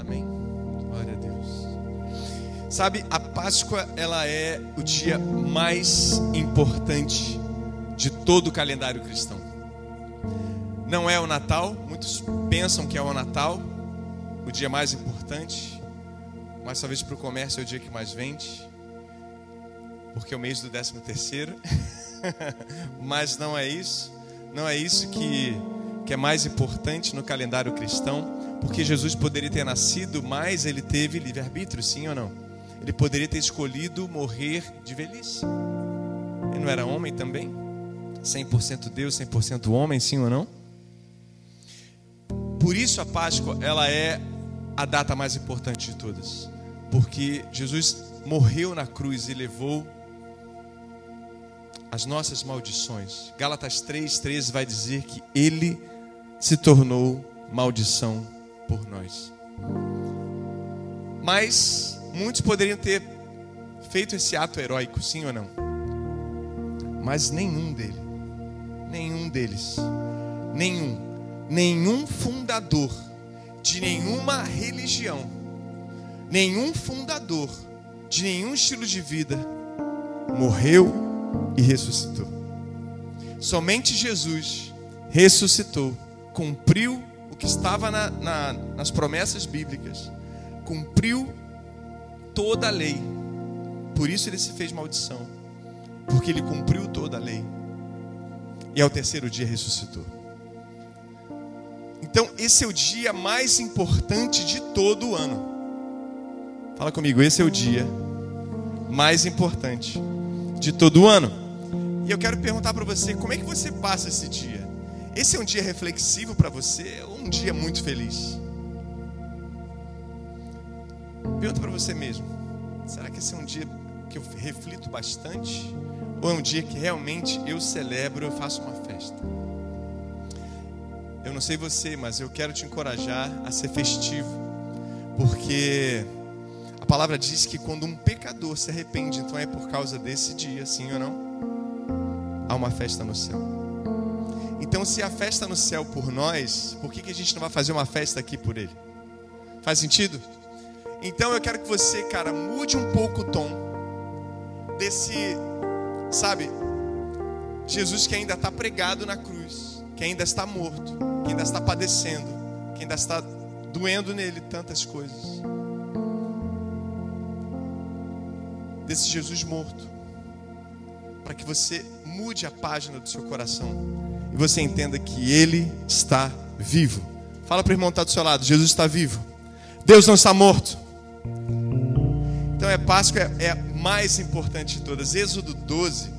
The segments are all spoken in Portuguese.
Amém. Glória a Deus. Sabe, a Páscoa ela é o dia mais importante de todo o calendário cristão. Não é o Natal, muitos pensam que é o Natal, o dia mais importante, mas talvez para o comércio é o dia que mais vende, porque é o mês do 13 terceiro. mas não é isso, não é isso que, que é mais importante no calendário cristão, porque Jesus poderia ter nascido, mas ele teve livre-arbítrio, sim ou não? Ele poderia ter escolhido morrer de velhice. Ele não era homem também? 100% Deus, 100% homem, sim ou não? Por isso a Páscoa, ela é a data mais importante de todas. Porque Jesus morreu na cruz e levou as nossas maldições. Gálatas 3:13 vai dizer que ele se tornou maldição por nós. Mas muitos poderiam ter feito esse ato heróico, sim ou não? Mas nenhum dele, nenhum deles, nenhum, nenhum fundador de nenhuma religião, nenhum fundador de nenhum estilo de vida morreu e ressuscitou. Somente Jesus ressuscitou, cumpriu o que estava na, na, nas promessas bíblicas, cumpriu toda a lei. Por isso ele se fez maldição, porque ele cumpriu toda a lei. E ao terceiro dia ressuscitou. Então, esse é o dia mais importante de todo o ano. Fala comigo, esse é o dia mais importante de todo o ano. E eu quero perguntar para você, como é que você passa esse dia? Esse é um dia reflexivo para você um dia muito feliz? Pergunta para você mesmo. Será que esse é um dia que eu reflito bastante? Ou é um dia que realmente eu celebro, eu faço uma festa? Eu não sei você, mas eu quero te encorajar a ser festivo. Porque a palavra diz que quando um pecador se arrepende, então é por causa desse dia, sim ou não? Há uma festa no céu. Então, se a festa no céu por nós, por que, que a gente não vai fazer uma festa aqui por ele? Faz sentido? Então eu quero que você, cara, mude um pouco o tom desse, sabe, Jesus que ainda está pregado na cruz, que ainda está morto, que ainda está padecendo, que ainda está doendo nele tantas coisas. desse Jesus morto, para que você mude a página do seu coração e você entenda que Ele está vivo. Fala para o irmão que está do seu lado: Jesus está vivo, Deus não está morto. Então é Páscoa é, é mais importante de todas. Êxodo 12.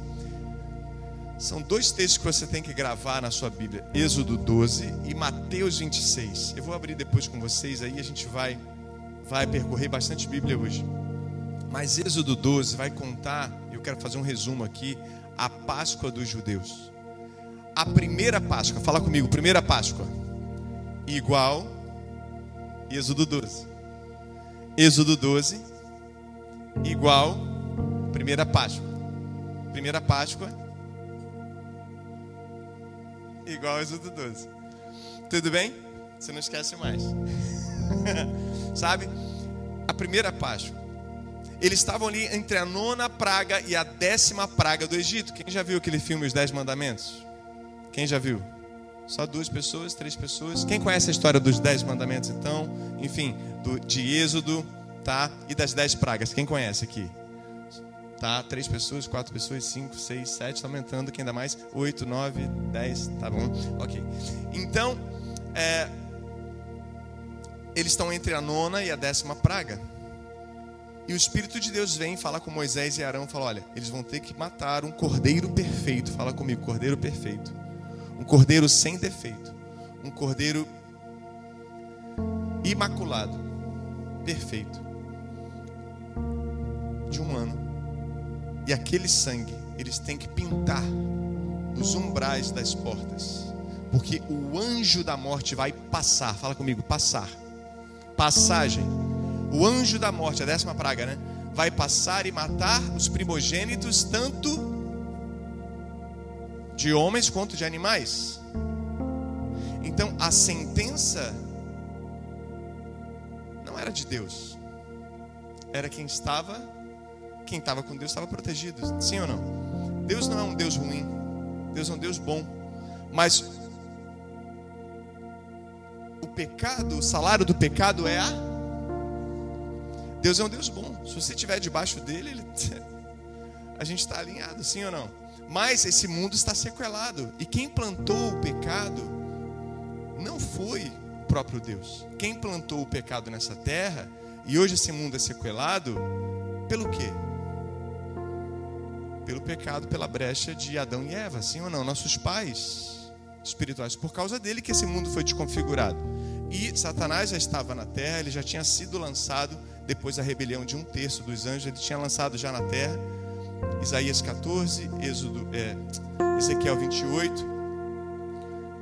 São dois textos que você tem que gravar na sua Bíblia: Êxodo 12 e Mateus 26. Eu vou abrir depois com vocês aí, a gente vai, vai percorrer bastante Bíblia hoje. Mas Êxodo 12 vai contar, eu quero fazer um resumo aqui, a Páscoa dos judeus. A primeira Páscoa, fala comigo, primeira Páscoa, igual Êxodo 12. Êxodo 12, igual primeira Páscoa. Primeira Páscoa, igual Êxodo 12. Tudo bem? Você não esquece mais. Sabe? A primeira Páscoa eles estavam ali entre a nona praga e a décima praga do Egito. Quem já viu aquele filme Os Dez Mandamentos? Quem já viu? Só duas pessoas, três pessoas. Quem conhece a história dos Dez Mandamentos, então? Enfim, do, de Êxodo, tá? E das dez pragas. Quem conhece aqui? Tá? Três pessoas, quatro pessoas, cinco, seis, sete, está aumentando. Quem dá mais? Oito, nove, dez, tá bom? Ok. Então, é, eles estão entre a nona e a décima praga. E o Espírito de Deus vem falar com Moisés e Arão, fala: olha, eles vão ter que matar um cordeiro perfeito. Fala comigo, cordeiro perfeito. Um cordeiro sem defeito. Um cordeiro imaculado, perfeito. De um ano. E aquele sangue, eles têm que pintar os umbrais das portas. Porque o anjo da morte vai passar. Fala comigo, passar. Passagem o anjo da morte, a décima praga, né? Vai passar e matar os primogênitos, tanto de homens quanto de animais. Então a sentença não era de Deus. Era quem estava, quem estava com Deus estava protegido. Sim ou não? Deus não é um Deus ruim. Deus é um Deus bom. Mas o pecado, o salário do pecado é a. Deus é um Deus bom. Se você estiver debaixo dele, ele... a gente está alinhado, sim ou não? Mas esse mundo está sequelado. E quem plantou o pecado não foi o próprio Deus. Quem plantou o pecado nessa terra, e hoje esse mundo é sequelado, pelo quê? Pelo pecado, pela brecha de Adão e Eva, sim ou não? Nossos pais espirituais. Por causa dele que esse mundo foi desconfigurado. E Satanás já estava na terra, ele já tinha sido lançado depois da rebelião de um terço dos anjos, ele tinha lançado já na terra. Isaías 14, Êxodo, é, Ezequiel 28.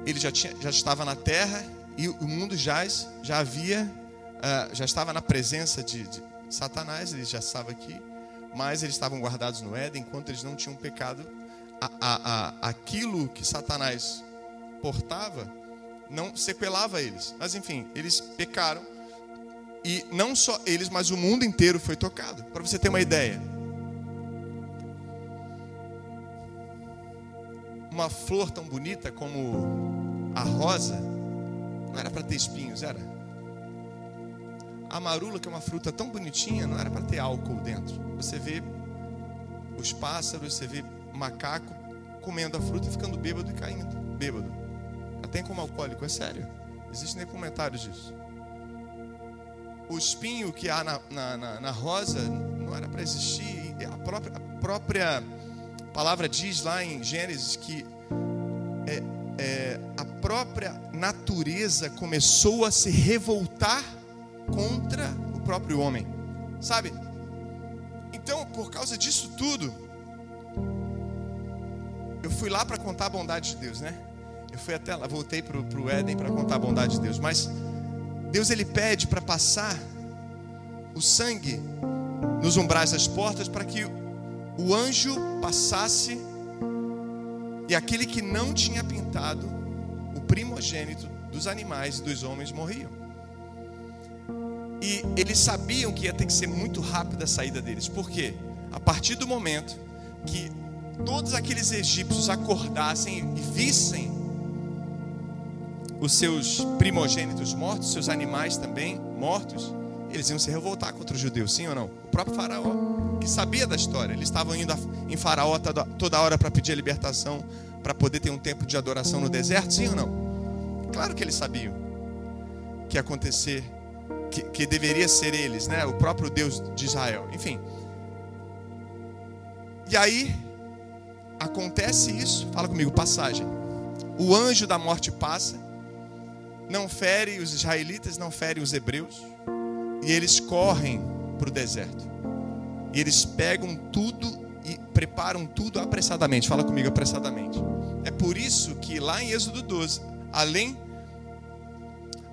Ele já, tinha, já estava na terra e o mundo já, já havia, uh, já estava na presença de, de Satanás, ele já estava aqui, mas eles estavam guardados no Éden enquanto eles não tinham pecado. A, a, a, aquilo que Satanás portava não sequelava eles. Mas enfim, eles pecaram e não só eles, mas o mundo inteiro foi tocado. Para você ter uma ideia, uma flor tão bonita como a rosa não era para ter espinhos, era. A marula, que é uma fruta tão bonitinha, não era para ter álcool dentro. Você vê os pássaros, você vê macaco comendo a fruta e ficando bêbado e caindo. Bêbado. Até como alcoólico, é sério. Existem comentários disso. O espinho que há na, na, na, na rosa não era para existir. A própria, a própria palavra diz lá em Gênesis que é, é, a própria natureza começou a se revoltar contra o próprio homem, sabe? Então, por causa disso tudo, eu fui lá para contar a bondade de Deus, né? Eu fui até lá, voltei para o Éden para contar a bondade de Deus, mas Deus ele pede para passar o sangue nos umbrais das portas para que o anjo passasse e aquele que não tinha pintado, o primogênito dos animais e dos homens morriam. E eles sabiam que ia ter que ser muito rápida a saída deles. Por quê? A partir do momento que todos aqueles egípcios acordassem e vissem os seus primogênitos mortos, seus animais também mortos, eles iam se revoltar contra os judeus, sim ou não? O próprio faraó, que sabia da história, eles estavam indo em faraó toda hora para pedir a libertação, para poder ter um tempo de adoração no deserto, sim ou não? Claro que eles sabiam que ia acontecer, que, que deveria ser eles, né? O próprio Deus de Israel, enfim. E aí acontece isso, fala comigo, passagem. O anjo da morte passa, não fere os israelitas, não fere os hebreus e eles correm para o deserto. E eles pegam tudo e preparam tudo apressadamente. Fala comigo apressadamente. É por isso que lá em Êxodo 12, além,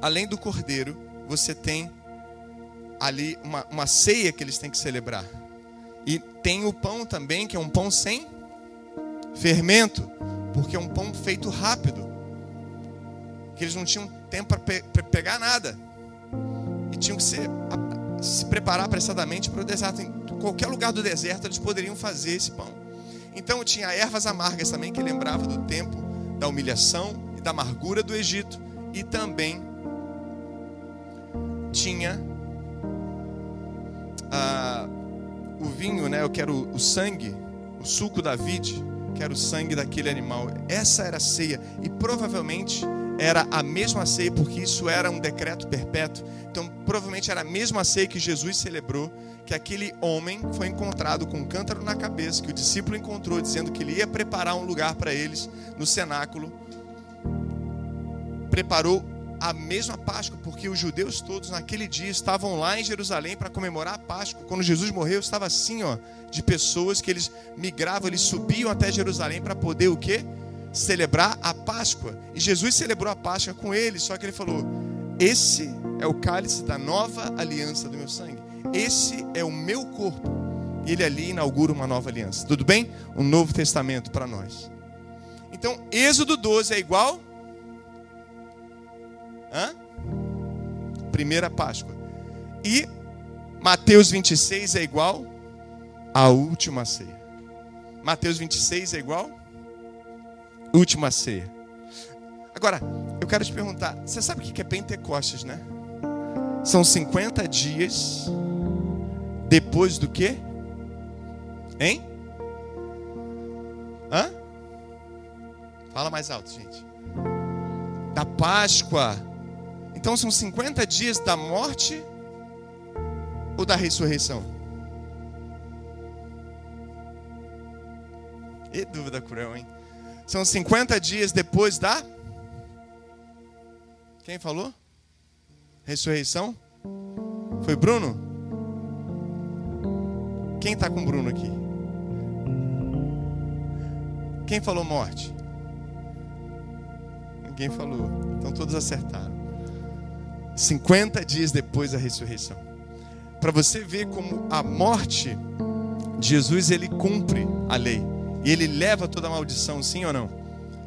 além do cordeiro, você tem ali uma, uma ceia que eles têm que celebrar. E tem o pão também, que é um pão sem fermento, porque é um pão feito rápido. Que eles não tinham tempo para pe pegar nada e tinham que ser, se preparar apressadamente para o deserto. Em qualquer lugar do deserto eles poderiam fazer esse pão. Então tinha ervas amargas também que lembrava do tempo da humilhação e da amargura do Egito e também tinha ah, o vinho, né? Eu quero o sangue, o suco da vide, quero o sangue daquele animal. Essa era a ceia e provavelmente era a mesma ceia, porque isso era um decreto perpétuo. Então, provavelmente era a mesma ceia que Jesus celebrou, que aquele homem foi encontrado com um cântaro na cabeça, que o discípulo encontrou, dizendo que ele ia preparar um lugar para eles no cenáculo. Preparou a mesma Páscoa, porque os judeus todos naquele dia estavam lá em Jerusalém para comemorar a Páscoa. Quando Jesus morreu, estava assim, ó, de pessoas que eles migravam, eles subiam até Jerusalém para poder o quê? Celebrar a Páscoa. E Jesus celebrou a Páscoa com eles, só que ele falou: Esse é o cálice da nova aliança do meu sangue. Esse é o meu corpo. E ele ali inaugura uma nova aliança. Tudo bem? Um novo testamento para nós. Então, Êxodo 12 é igual? Hã? Primeira Páscoa. E Mateus 26 é igual à última ceia. Mateus 26 é igual última ceia. Agora, eu quero te perguntar, você sabe o que é Pentecostes, né? São 50 dias depois do quê? Hein? Hã? Fala mais alto, gente. Da Páscoa. Então são 50 dias da morte ou da ressurreição? E dúvida cruel, hein? São 50 dias depois da. Quem falou? Ressurreição? Foi Bruno? Quem está com Bruno aqui? Quem falou morte? Ninguém falou. Então todos acertaram. 50 dias depois da ressurreição. Para você ver como a morte de Jesus ele cumpre a lei. E ele leva toda a maldição, sim ou não?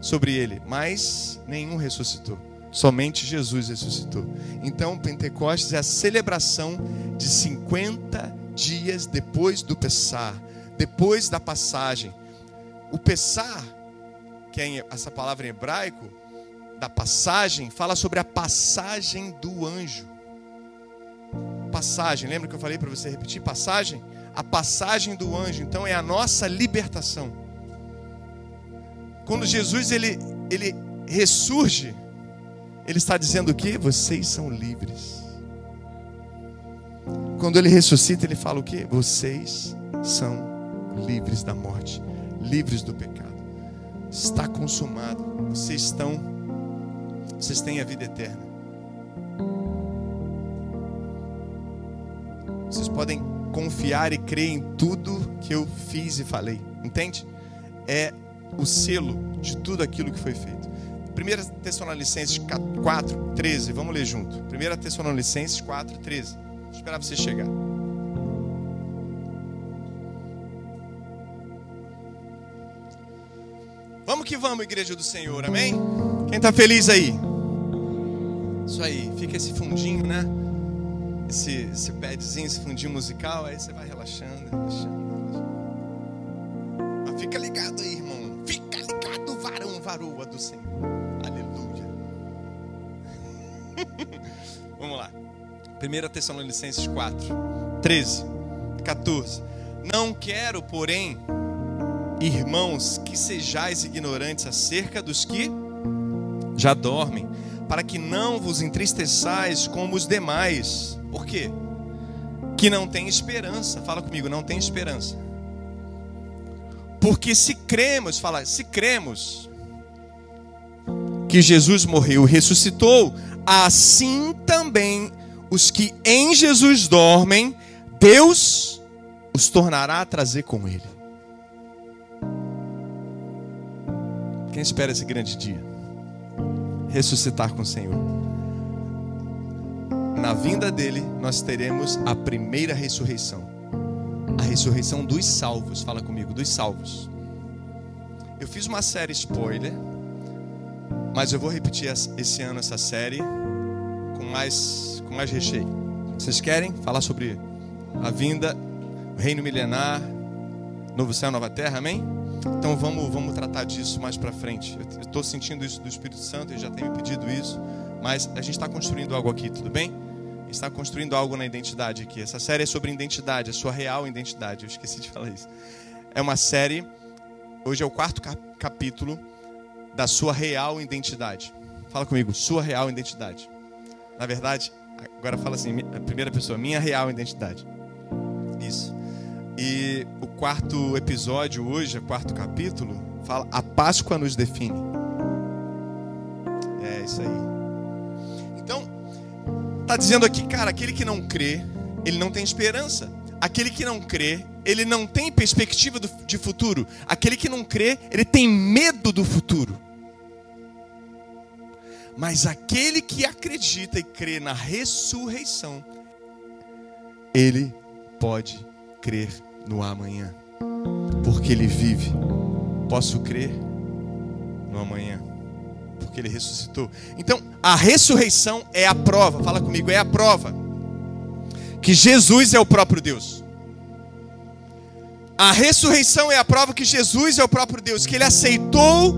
Sobre ele. Mas nenhum ressuscitou. Somente Jesus ressuscitou. Então, Pentecostes é a celebração de 50 dias depois do Pessar, depois da passagem. O Pessar, que é essa palavra em hebraico, da passagem, fala sobre a passagem do anjo. Passagem, lembra que eu falei para você repetir? Passagem? A passagem do anjo, então é a nossa libertação. Quando Jesus ele, ele ressurge, ele está dizendo que vocês são livres. Quando ele ressuscita, ele fala o que? Vocês são livres da morte, livres do pecado. Está consumado. Vocês estão, vocês têm a vida eterna. Vocês podem confiar e crer em tudo que eu fiz e falei. Entende? É o selo de tudo aquilo que foi feito. 1 Tessalonicenses 4, 13. Vamos ler junto. 1 Tessalonicenses 4, 13. Vou esperar você chegar. Vamos que vamos, igreja do Senhor, amém? Quem está feliz aí? Isso aí, fica esse fundinho, né? Esse, esse padzinho, esse fundinho musical, aí você vai relaxando, relaxando, relaxando. Mas fica ligado aí, irmão. Fica ligado, varão, varoa do Senhor. Vamos lá. 1 Tessalonicenses 4, 13, 14. Não quero, porém, irmãos, que sejais ignorantes acerca dos que já dormem, para que não vos entristeçais como os demais. Por quê? Que não tem esperança. Fala comigo, não tem esperança. Porque se cremos, fala, se cremos que Jesus morreu e ressuscitou, assim também os que em Jesus dormem, Deus os tornará a trazer com Ele. Quem espera esse grande dia? Ressuscitar com o Senhor. Na vinda dele, nós teremos a primeira ressurreição. A ressurreição dos salvos. Fala comigo, dos salvos. Eu fiz uma série spoiler mas eu vou repetir esse ano essa série com mais, com mais recheio. Vocês querem falar sobre a vinda, o reino milenar, novo céu, nova terra, amém? Então vamos, vamos tratar disso mais para frente. Eu estou sentindo isso do Espírito Santo, ele já tem me pedido isso, mas a gente está construindo algo aqui, tudo bem? Está construindo algo na identidade aqui. Essa série é sobre identidade, a sua real identidade. Eu esqueci de falar isso. É uma série, hoje é o quarto capítulo da sua real identidade. Fala comigo, sua real identidade. Na verdade, agora fala assim, a primeira pessoa, minha real identidade. Isso. E o quarto episódio hoje, o quarto capítulo, fala a Páscoa nos define. É isso aí. Então, tá dizendo aqui, cara, aquele que não crê, ele não tem esperança. Aquele que não crê, ele não tem perspectiva de futuro. Aquele que não crê, ele tem medo do futuro. Mas aquele que acredita e crê na ressurreição, ele pode crer no amanhã, porque ele vive. Posso crer no amanhã, porque ele ressuscitou. Então, a ressurreição é a prova, fala comigo, é a prova que Jesus é o próprio Deus. A ressurreição é a prova que Jesus é o próprio Deus, que ele aceitou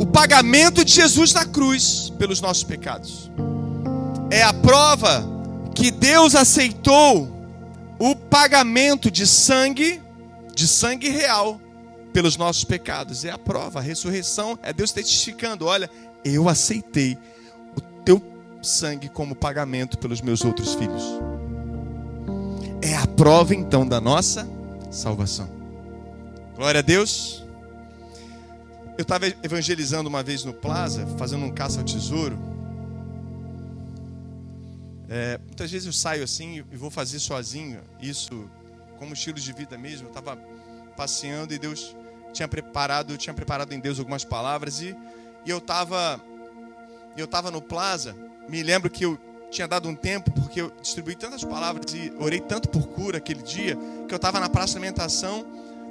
o pagamento de Jesus na cruz pelos nossos pecados. É a prova que Deus aceitou o pagamento de sangue, de sangue real, pelos nossos pecados. É a prova, a ressurreição é Deus testificando: olha, eu aceitei o teu sangue como pagamento pelos meus outros filhos. É a prova então da nossa salvação. Glória a Deus. Eu estava evangelizando uma vez no Plaza, fazendo um caça ao tesouro. É, muitas vezes eu saio assim e vou fazer sozinho, isso como estilo de vida mesmo. Eu estava passeando e Deus tinha preparado, tinha preparado em Deus algumas palavras e, e eu estava eu estava no Plaza. Me lembro que eu tinha dado um tempo porque eu distribuí tantas palavras e orei tanto por cura aquele dia que eu estava na praça de alimentação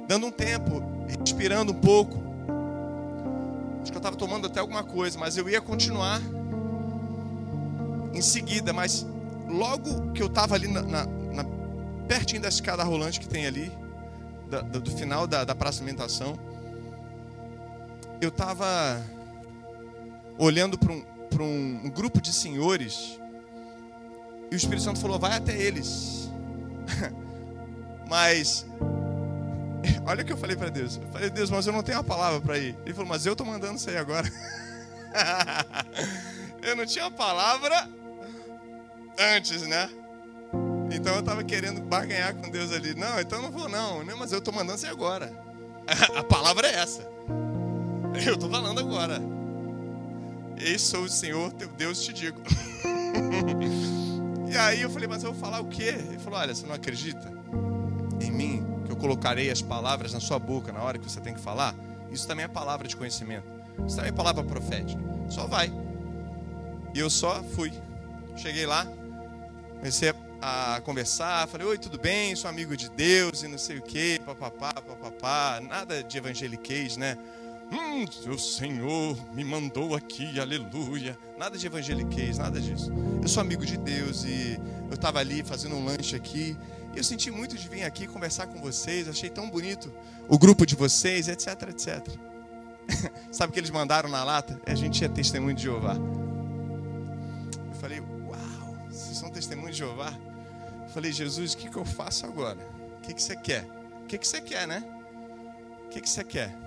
dando um tempo, respirando um pouco Acho que eu estava tomando até alguma coisa, mas eu ia continuar em seguida. Mas logo que eu estava ali na, na, na, pertinho da escada rolante que tem ali, da, do final da, da praça de alimentação, eu estava olhando para um, um, um grupo de senhores e o Espírito Santo falou: vai até eles. mas Olha o que eu falei para Deus. Eu falei, Deus, mas eu não tenho a palavra para ir. Ele falou, mas eu estou mandando sair agora. eu não tinha a palavra antes, né? Então eu estava querendo barganhar com Deus ali. Não, então não vou não. não mas eu estou mandando sair agora. a palavra é essa. Eu estou falando agora. Eis sou o Senhor, teu Deus, te digo. e aí eu falei, mas eu vou falar o quê? Ele falou, olha, você não acredita em mim? eu colocarei as palavras na sua boca na hora que você tem que falar, isso também é palavra de conhecimento. Isso também é palavra profética. Só vai. E eu só fui. Cheguei lá, comecei a conversar, falei, oi, tudo bem? Sou amigo de Deus e não sei o que, papapá, papapá, nada de evangeliquez, né? Hum, o Senhor me mandou aqui, aleluia. Nada de evangeliquez, nada disso. Eu sou amigo de Deus e eu estava ali fazendo um lanche aqui e eu senti muito de vir aqui conversar com vocês, achei tão bonito o grupo de vocês, etc, etc. Sabe o que eles mandaram na lata? A gente é testemunho de Jeová. Eu falei, uau, vocês são testemunho de Jeová? Eu falei, Jesus, o que, que eu faço agora? O que, que você quer? O que, que você quer, né? O que, que você quer?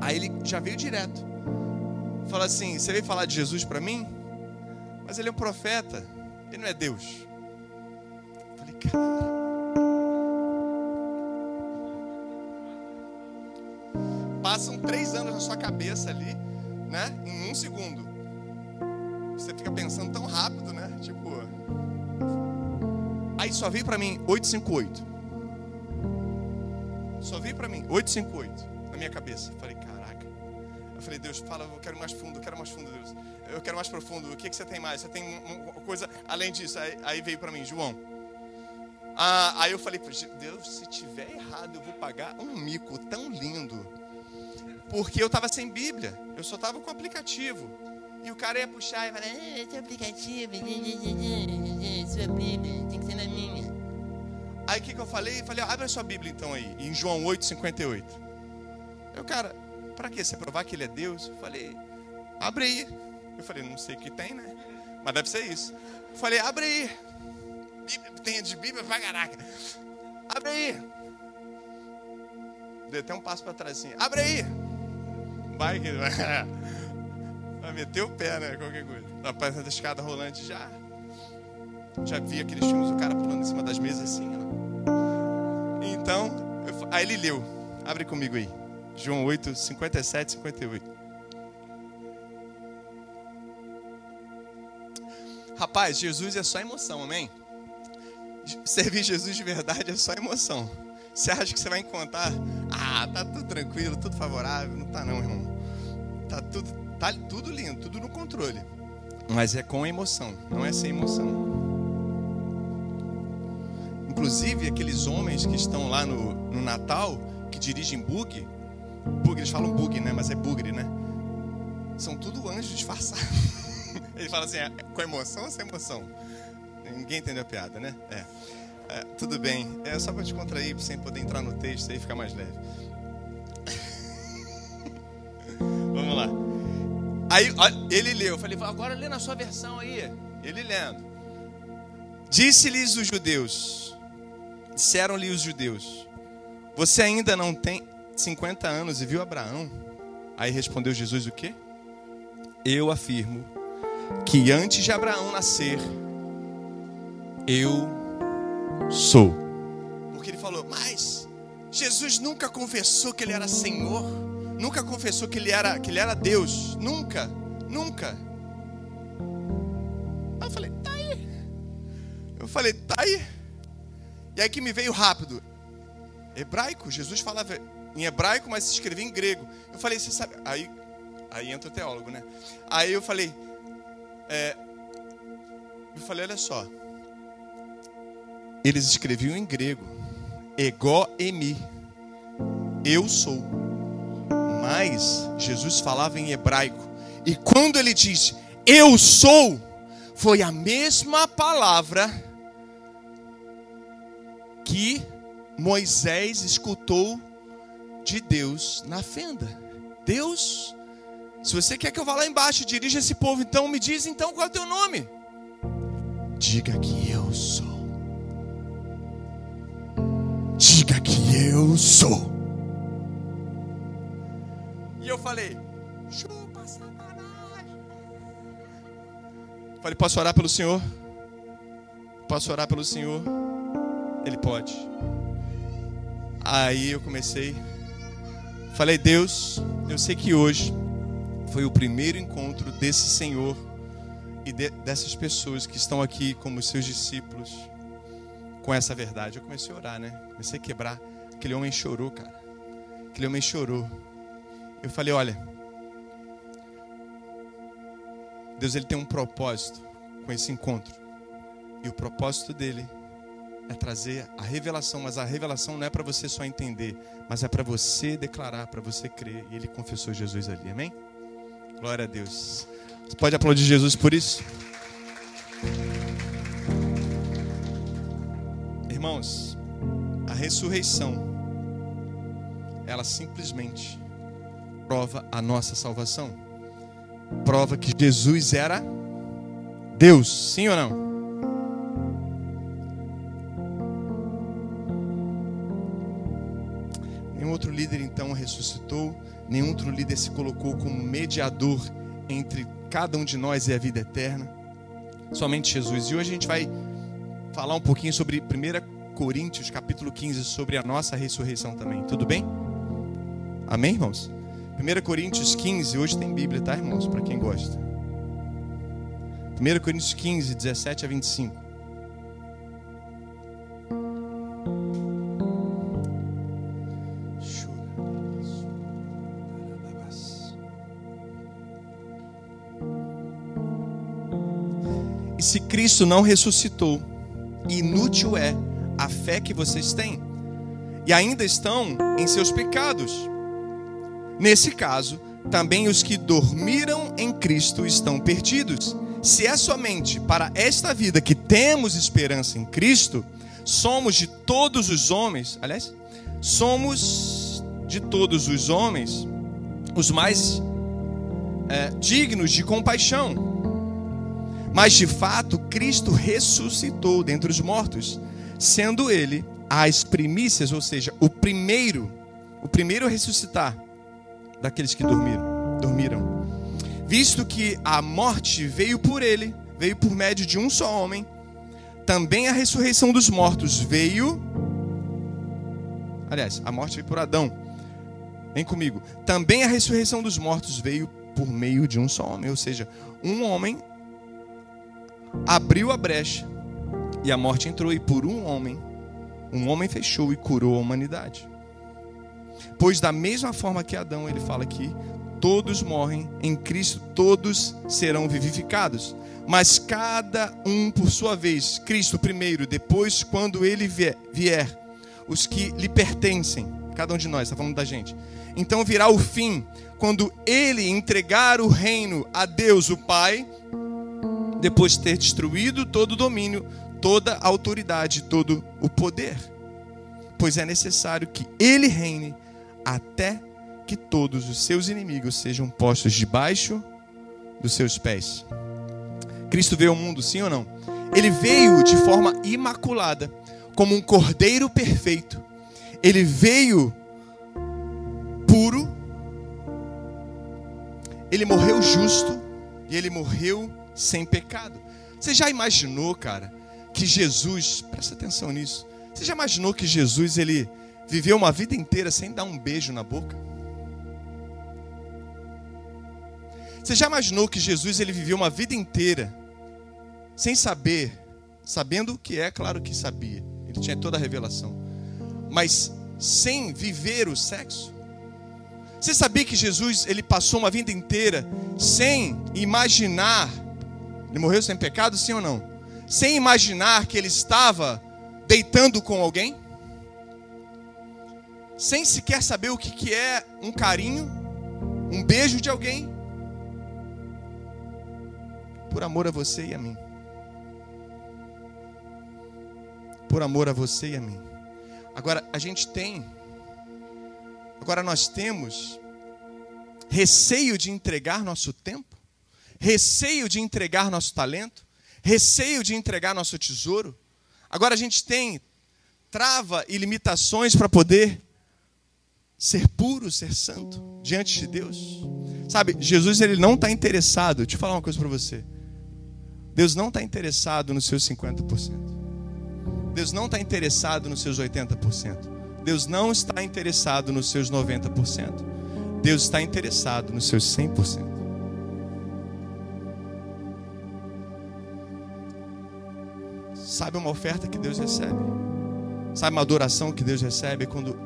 Aí ele já veio direto. Fala assim: Você veio falar de Jesus para mim? Mas ele é um profeta, ele não é Deus. Cara. Passam três anos na sua cabeça ali, né? Em um segundo. Você fica pensando tão rápido, né? Tipo. Aí só veio para mim 858. Só veio para mim 858 na minha cabeça. Falei, caraca. Eu falei, Deus, fala, eu quero mais fundo, eu quero mais fundo, Deus. Eu quero mais profundo. O que, que você tem mais? Você tem uma coisa além disso? Aí, aí veio para mim, João. Ah, aí eu falei, Deus, se tiver errado, eu vou pagar um mico tão lindo. Porque eu estava sem Bíblia, eu só estava com aplicativo. E o cara ia puxar e falar, ah, esse aplicativo, sua Bíblia, tem que ser na minha. Aí o que, que eu falei? Falei, abre a sua Bíblia então aí, em João 8, 58. Eu, cara, para que? Você provar que ele é Deus? Eu falei, abre aí. Eu falei, não sei o que tem, né? Mas deve ser isso. Eu falei, abre aí. Bíblia, tem de Bíblia pra caraca. Abre aí. Deu até um passo para trás assim. Abre aí. Vai que vai. Meter o pé, né? Qualquer coisa. Na página da escada rolante já. Já vi aqueles filmes, o cara pulando em cima das mesas assim. Ó. Então, eu, aí ele leu. Abre comigo aí. João 8, 57, 58. Rapaz, Jesus é só emoção, amém? servir Jesus de verdade é só emoção. Você acha que você vai encontrar, ah, tá tudo tranquilo, tudo favorável? Não tá não, irmão. Tá tudo, tá tudo lindo, tudo no controle. Mas é com emoção, não é sem emoção. Inclusive aqueles homens que estão lá no, no Natal, que dirigem bug, bug, eles falam bug, né? Mas é bugre, né? São tudo anjos disfarçados. Ele fala assim, é com emoção ou sem emoção? ninguém entendeu a piada, né? É. é tudo bem. É só para te contrair, sem poder entrar no texto aí ficar mais leve. Vamos lá. Aí ele leu, eu falei, agora lê na sua versão aí. Ele lendo. Disse-lhes os judeus, disseram-lhe os judeus: Você ainda não tem 50 anos e viu Abraão? Aí respondeu Jesus o quê? Eu afirmo que antes de Abraão nascer, eu sou. Porque ele falou, mas Jesus nunca confessou que ele era Senhor, nunca confessou que ele era, que ele era Deus, nunca, nunca. Eu falei, tá aí. Eu falei, tá aí. E aí que me veio rápido. Hebraico, Jesus falava em hebraico, mas se escrevia em grego. Eu falei, você sabe. Aí, aí entra o teólogo, né? Aí eu falei, é, eu falei, olha só. Eles escreviam em grego, ego emi, eu sou. Mas Jesus falava em hebraico. E quando ele disse, eu sou, foi a mesma palavra que Moisés escutou de Deus na fenda. Deus se você quer que eu vá lá embaixo dirija esse povo, então me diz então qual é o teu nome. Diga que eu sou. Diga que eu sou. E eu falei, chupa satanás. Falei, posso orar pelo Senhor? Posso orar pelo Senhor? Ele pode. Aí eu comecei. Falei, Deus, eu sei que hoje foi o primeiro encontro desse Senhor e de, dessas pessoas que estão aqui como seus discípulos com essa verdade. Eu comecei a orar, né? Comecei a quebrar. Aquele homem chorou, cara. Aquele homem chorou. Eu falei, olha, Deus ele tem um propósito com esse encontro. E o propósito dele é trazer a revelação, mas a revelação não é para você só entender, mas é para você declarar, para você crer. E ele confessou Jesus ali, amém? Glória a Deus. Você pode aplaudir Jesus por isso? Irmãos, a ressurreição, ela simplesmente prova a nossa salvação. Prova que Jesus era Deus, sim ou não? Ressuscitou Nenhum outro líder se colocou como mediador entre cada um de nós e a vida eterna. Somente Jesus. E hoje a gente vai falar um pouquinho sobre 1 Coríntios, capítulo 15, sobre a nossa ressurreição também. Tudo bem? Amém, irmãos? 1 Coríntios 15, hoje tem Bíblia, tá, irmãos? Para quem gosta. 1 Coríntios 15, 17 a 25. Cristo não ressuscitou, inútil é a fé que vocês têm. E ainda estão em seus pecados. Nesse caso, também os que dormiram em Cristo estão perdidos. Se é somente para esta vida que temos esperança em Cristo, somos de todos os homens, aliás, somos de todos os homens os mais é, dignos de compaixão mas de fato, Cristo ressuscitou dentre os mortos, sendo ele as primícias, ou seja, o primeiro, o primeiro a ressuscitar daqueles que dormiram, dormiram. Visto que a morte veio por ele, veio por médio de um só homem, também a ressurreição dos mortos veio Aliás, a morte veio por Adão. Vem comigo. Também a ressurreição dos mortos veio por meio de um só homem, ou seja, um homem abriu a brecha e a morte entrou, e por um homem, um homem fechou e curou a humanidade. Pois, da mesma forma que Adão, ele fala aqui, todos morrem, em Cristo todos serão vivificados. Mas cada um por sua vez, Cristo primeiro, depois, quando ele vier, os que lhe pertencem, cada um de nós, está falando da gente. Então virá o fim, quando ele entregar o reino a Deus, o Pai, depois de ter destruído todo o domínio, toda a autoridade, todo o poder. Pois é necessário que ele reine até que todos os seus inimigos sejam postos debaixo dos seus pés. Cristo veio ao mundo, sim ou não? Ele veio de forma imaculada, como um cordeiro perfeito. Ele veio puro. Ele morreu justo e ele morreu sem pecado. Você já imaginou, cara, que Jesus, presta atenção nisso. Você já imaginou que Jesus ele viveu uma vida inteira sem dar um beijo na boca? Você já imaginou que Jesus ele viveu uma vida inteira sem saber, sabendo o que é, claro que sabia. Ele tinha toda a revelação. Mas sem viver o sexo? Você sabia que Jesus ele passou uma vida inteira sem imaginar ele morreu sem pecado, sim ou não? Sem imaginar que ele estava deitando com alguém? Sem sequer saber o que, é um carinho, um beijo de alguém? Por amor a você e a mim. Por amor a você e a mim. Agora, a gente tem. Agora, nós temos receio de entregar nosso tempo receio de entregar nosso talento, receio de entregar nosso tesouro. Agora a gente tem trava e limitações para poder ser puro, ser santo diante de Deus. Sabe, Jesus ele não está interessado. Deixa eu falar uma coisa para você. Deus não está interessado nos seus 50%. Deus não está interessado nos seus 80%. Deus não está interessado nos seus 90%. Deus está interessado nos seus 100%. Sabe uma oferta que Deus recebe? Sabe uma adoração que Deus recebe? Quando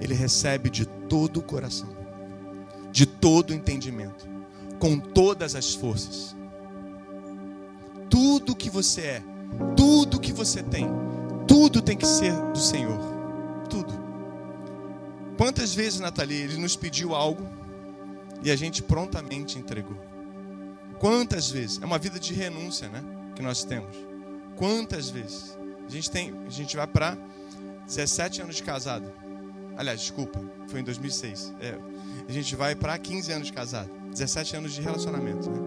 Ele recebe de todo o coração, de todo o entendimento, com todas as forças. Tudo que você é, tudo que você tem, tudo tem que ser do Senhor. Tudo. Quantas vezes, Nathalie, Ele nos pediu algo e a gente prontamente entregou? Quantas vezes? É uma vida de renúncia, né? Que nós temos. Quantas vezes? A gente tem, a gente vai para 17 anos de casado. Aliás, desculpa, foi em 2006. É, a gente vai para 15 anos de casado. 17 anos de relacionamento, né?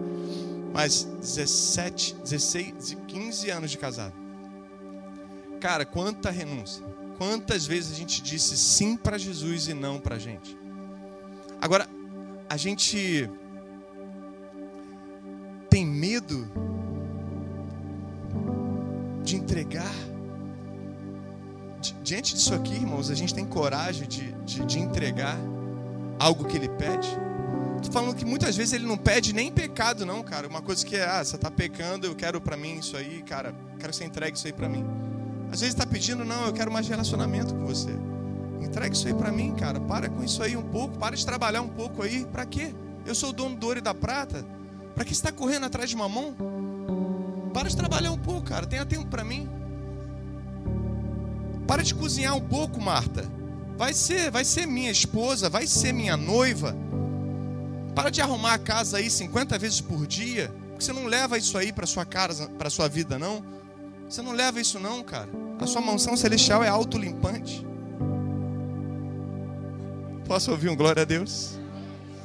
Mas 17, 16, 15 anos de casado. Cara, quanta renúncia. Quantas vezes a gente disse sim para Jesus e não para a gente? Agora, a gente tem medo de entregar. Diante disso aqui, irmãos, a gente tem coragem de, de, de entregar algo que ele pede. Estou falando que muitas vezes ele não pede nem pecado, não, cara. Uma coisa que é, ah, você está pecando, eu quero para mim isso aí, cara, quero que você entregue isso aí para mim. Às vezes está pedindo, não, eu quero mais relacionamento com você. Entregue isso aí para mim, cara. Para com isso aí um pouco, para de trabalhar um pouco aí. Para quê? Eu sou o dono do ouro e da prata. Para que você está correndo atrás de mamão? Para de trabalhar um pouco, cara. Tenha tempo para mim. Para de cozinhar um pouco, Marta. Vai ser, vai ser minha esposa, vai ser minha noiva. Para de arrumar a casa aí 50 vezes por dia. Porque você não leva isso aí para sua casa, para sua vida não. Você não leva isso não, cara. A sua mansão celestial é autolimpante. Posso ouvir um glória a Deus?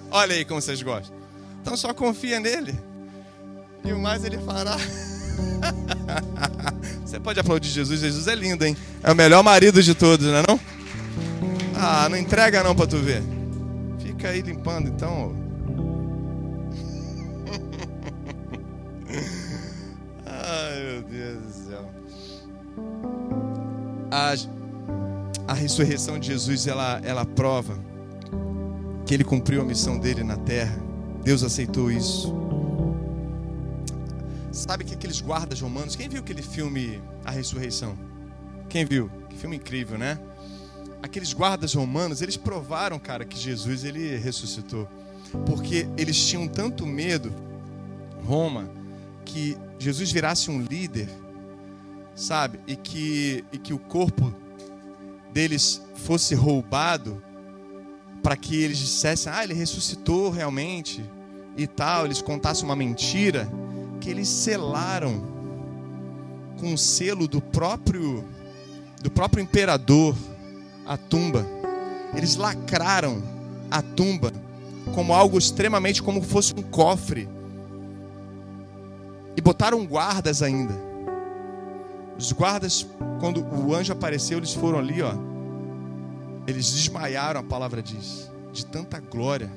Olha aí como vocês gostam. Então só confia nele. E o mais ele fará. Você pode aplaudir Jesus, Jesus é lindo, hein? É o melhor marido de todos, não é não? Ah, não entrega não pra tu ver. Fica aí limpando então. Ai, meu Deus do céu. A, a ressurreição de Jesus, ela, ela prova que ele cumpriu a missão dele na terra. Deus aceitou isso. Sabe que aqueles guardas romanos, quem viu aquele filme A Ressurreição? Quem viu? Que filme incrível, né? Aqueles guardas romanos, eles provaram, cara, que Jesus ele ressuscitou. Porque eles tinham tanto medo, Roma, que Jesus virasse um líder, sabe? E que, e que o corpo deles fosse roubado para que eles dissessem, ah, ele ressuscitou realmente e tal, eles contassem uma mentira que eles selaram com o selo do próprio do próprio imperador a tumba. Eles lacraram a tumba como algo extremamente como fosse um cofre. E botaram guardas ainda. Os guardas, quando o anjo apareceu, eles foram ali, ó. Eles desmaiaram, a palavra diz, de tanta glória.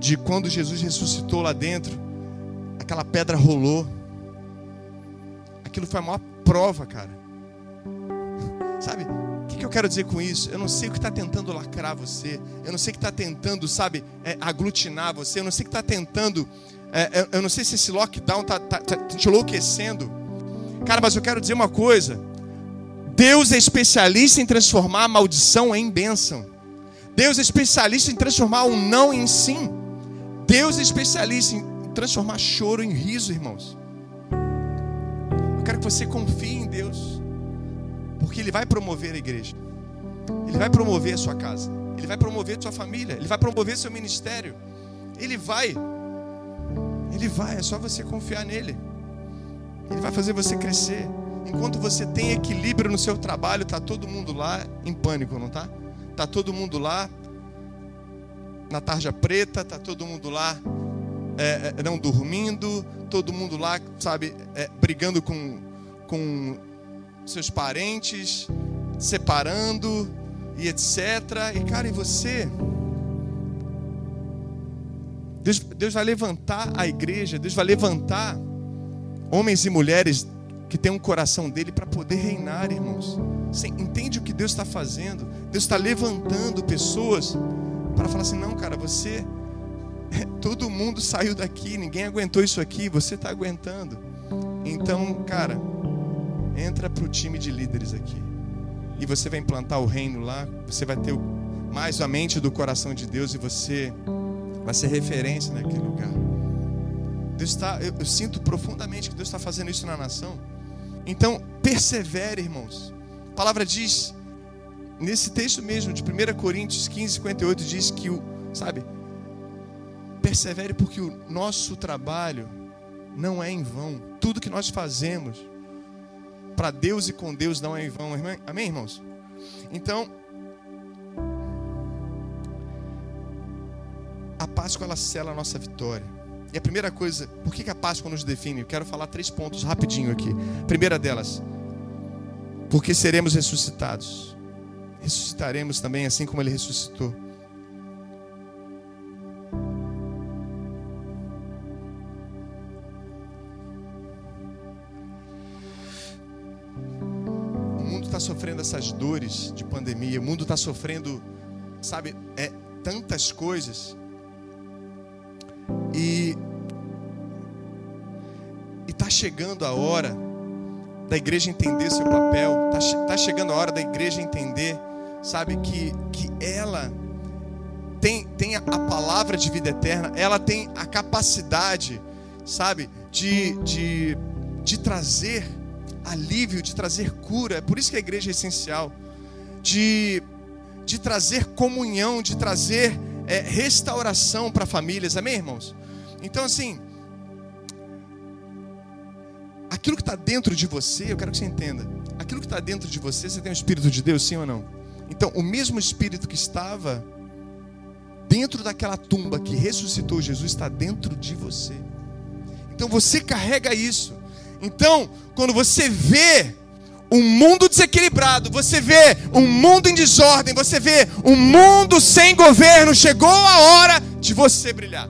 De quando Jesus ressuscitou lá dentro, aquela pedra rolou. Aquilo foi a maior prova, cara. Sabe? O que, que eu quero dizer com isso? Eu não sei o que está tentando lacrar você. Eu não sei o que está tentando, sabe, é, aglutinar você. Eu não sei o que está tentando. É, eu não sei se esse lockdown está tá, tá te enlouquecendo. Cara, mas eu quero dizer uma coisa. Deus é especialista em transformar a maldição em bênção. Deus é especialista em transformar um não em sim. Deus é especialista em transformar choro em riso, irmãos. Eu quero que você confie em Deus, porque Ele vai promover a igreja, Ele vai promover a sua casa, Ele vai promover a sua família, Ele vai promover seu ministério, Ele vai, Ele vai, é só você confiar nele, Ele vai fazer você crescer. Enquanto você tem equilíbrio no seu trabalho, tá todo mundo lá em pânico, não tá? Tá todo mundo lá na tarja preta, tá todo mundo lá é, é, não dormindo, todo mundo lá, sabe, é, brigando com, com seus parentes, separando e etc. E cara, e você? Deus, Deus vai levantar a igreja, Deus vai levantar homens e mulheres que têm um coração dele para poder reinar, irmãos. Você entende o que Deus está fazendo? Deus está levantando pessoas para falar assim: não, cara, você Todo mundo saiu daqui, ninguém aguentou isso aqui, você está aguentando. Então, cara, entra para o time de líderes aqui. E você vai implantar o reino lá, você vai ter mais a mente do coração de Deus e você vai ser referência naquele lugar. Deus está, eu, eu sinto profundamente que Deus está fazendo isso na nação. Então, persevere, irmãos. A palavra diz, nesse texto mesmo de 1 Coríntios 15, 58, diz que o, sabe, persevere porque o nosso trabalho não é em vão. Tudo que nós fazemos para Deus e com Deus não é em vão. Amém, irmãos? Então, a Páscoa ela sela a nossa vitória. E a primeira coisa, por que a Páscoa nos define? Eu quero falar três pontos rapidinho aqui. primeira delas, porque seremos ressuscitados. Ressuscitaremos também assim como ele ressuscitou. Sofrendo essas dores de pandemia, o mundo está sofrendo, sabe, é, tantas coisas. E está chegando a hora da igreja entender seu papel, está tá chegando a hora da igreja entender, sabe, que, que ela tem, tem a palavra de vida eterna, ela tem a capacidade, sabe, de, de, de trazer alívio, de trazer cura. É por isso que a igreja é essencial. De, de trazer comunhão, de trazer é, restauração para famílias. Amém, irmãos? Então, assim, aquilo que está dentro de você, eu quero que você entenda. Aquilo que está dentro de você, você tem o Espírito de Deus, sim ou não? Então, o mesmo Espírito que estava dentro daquela tumba que ressuscitou Jesus está dentro de você. Então você carrega isso. Então, quando você vê um mundo desequilibrado, você vê um mundo em desordem, você vê um mundo sem governo, chegou a hora de você brilhar.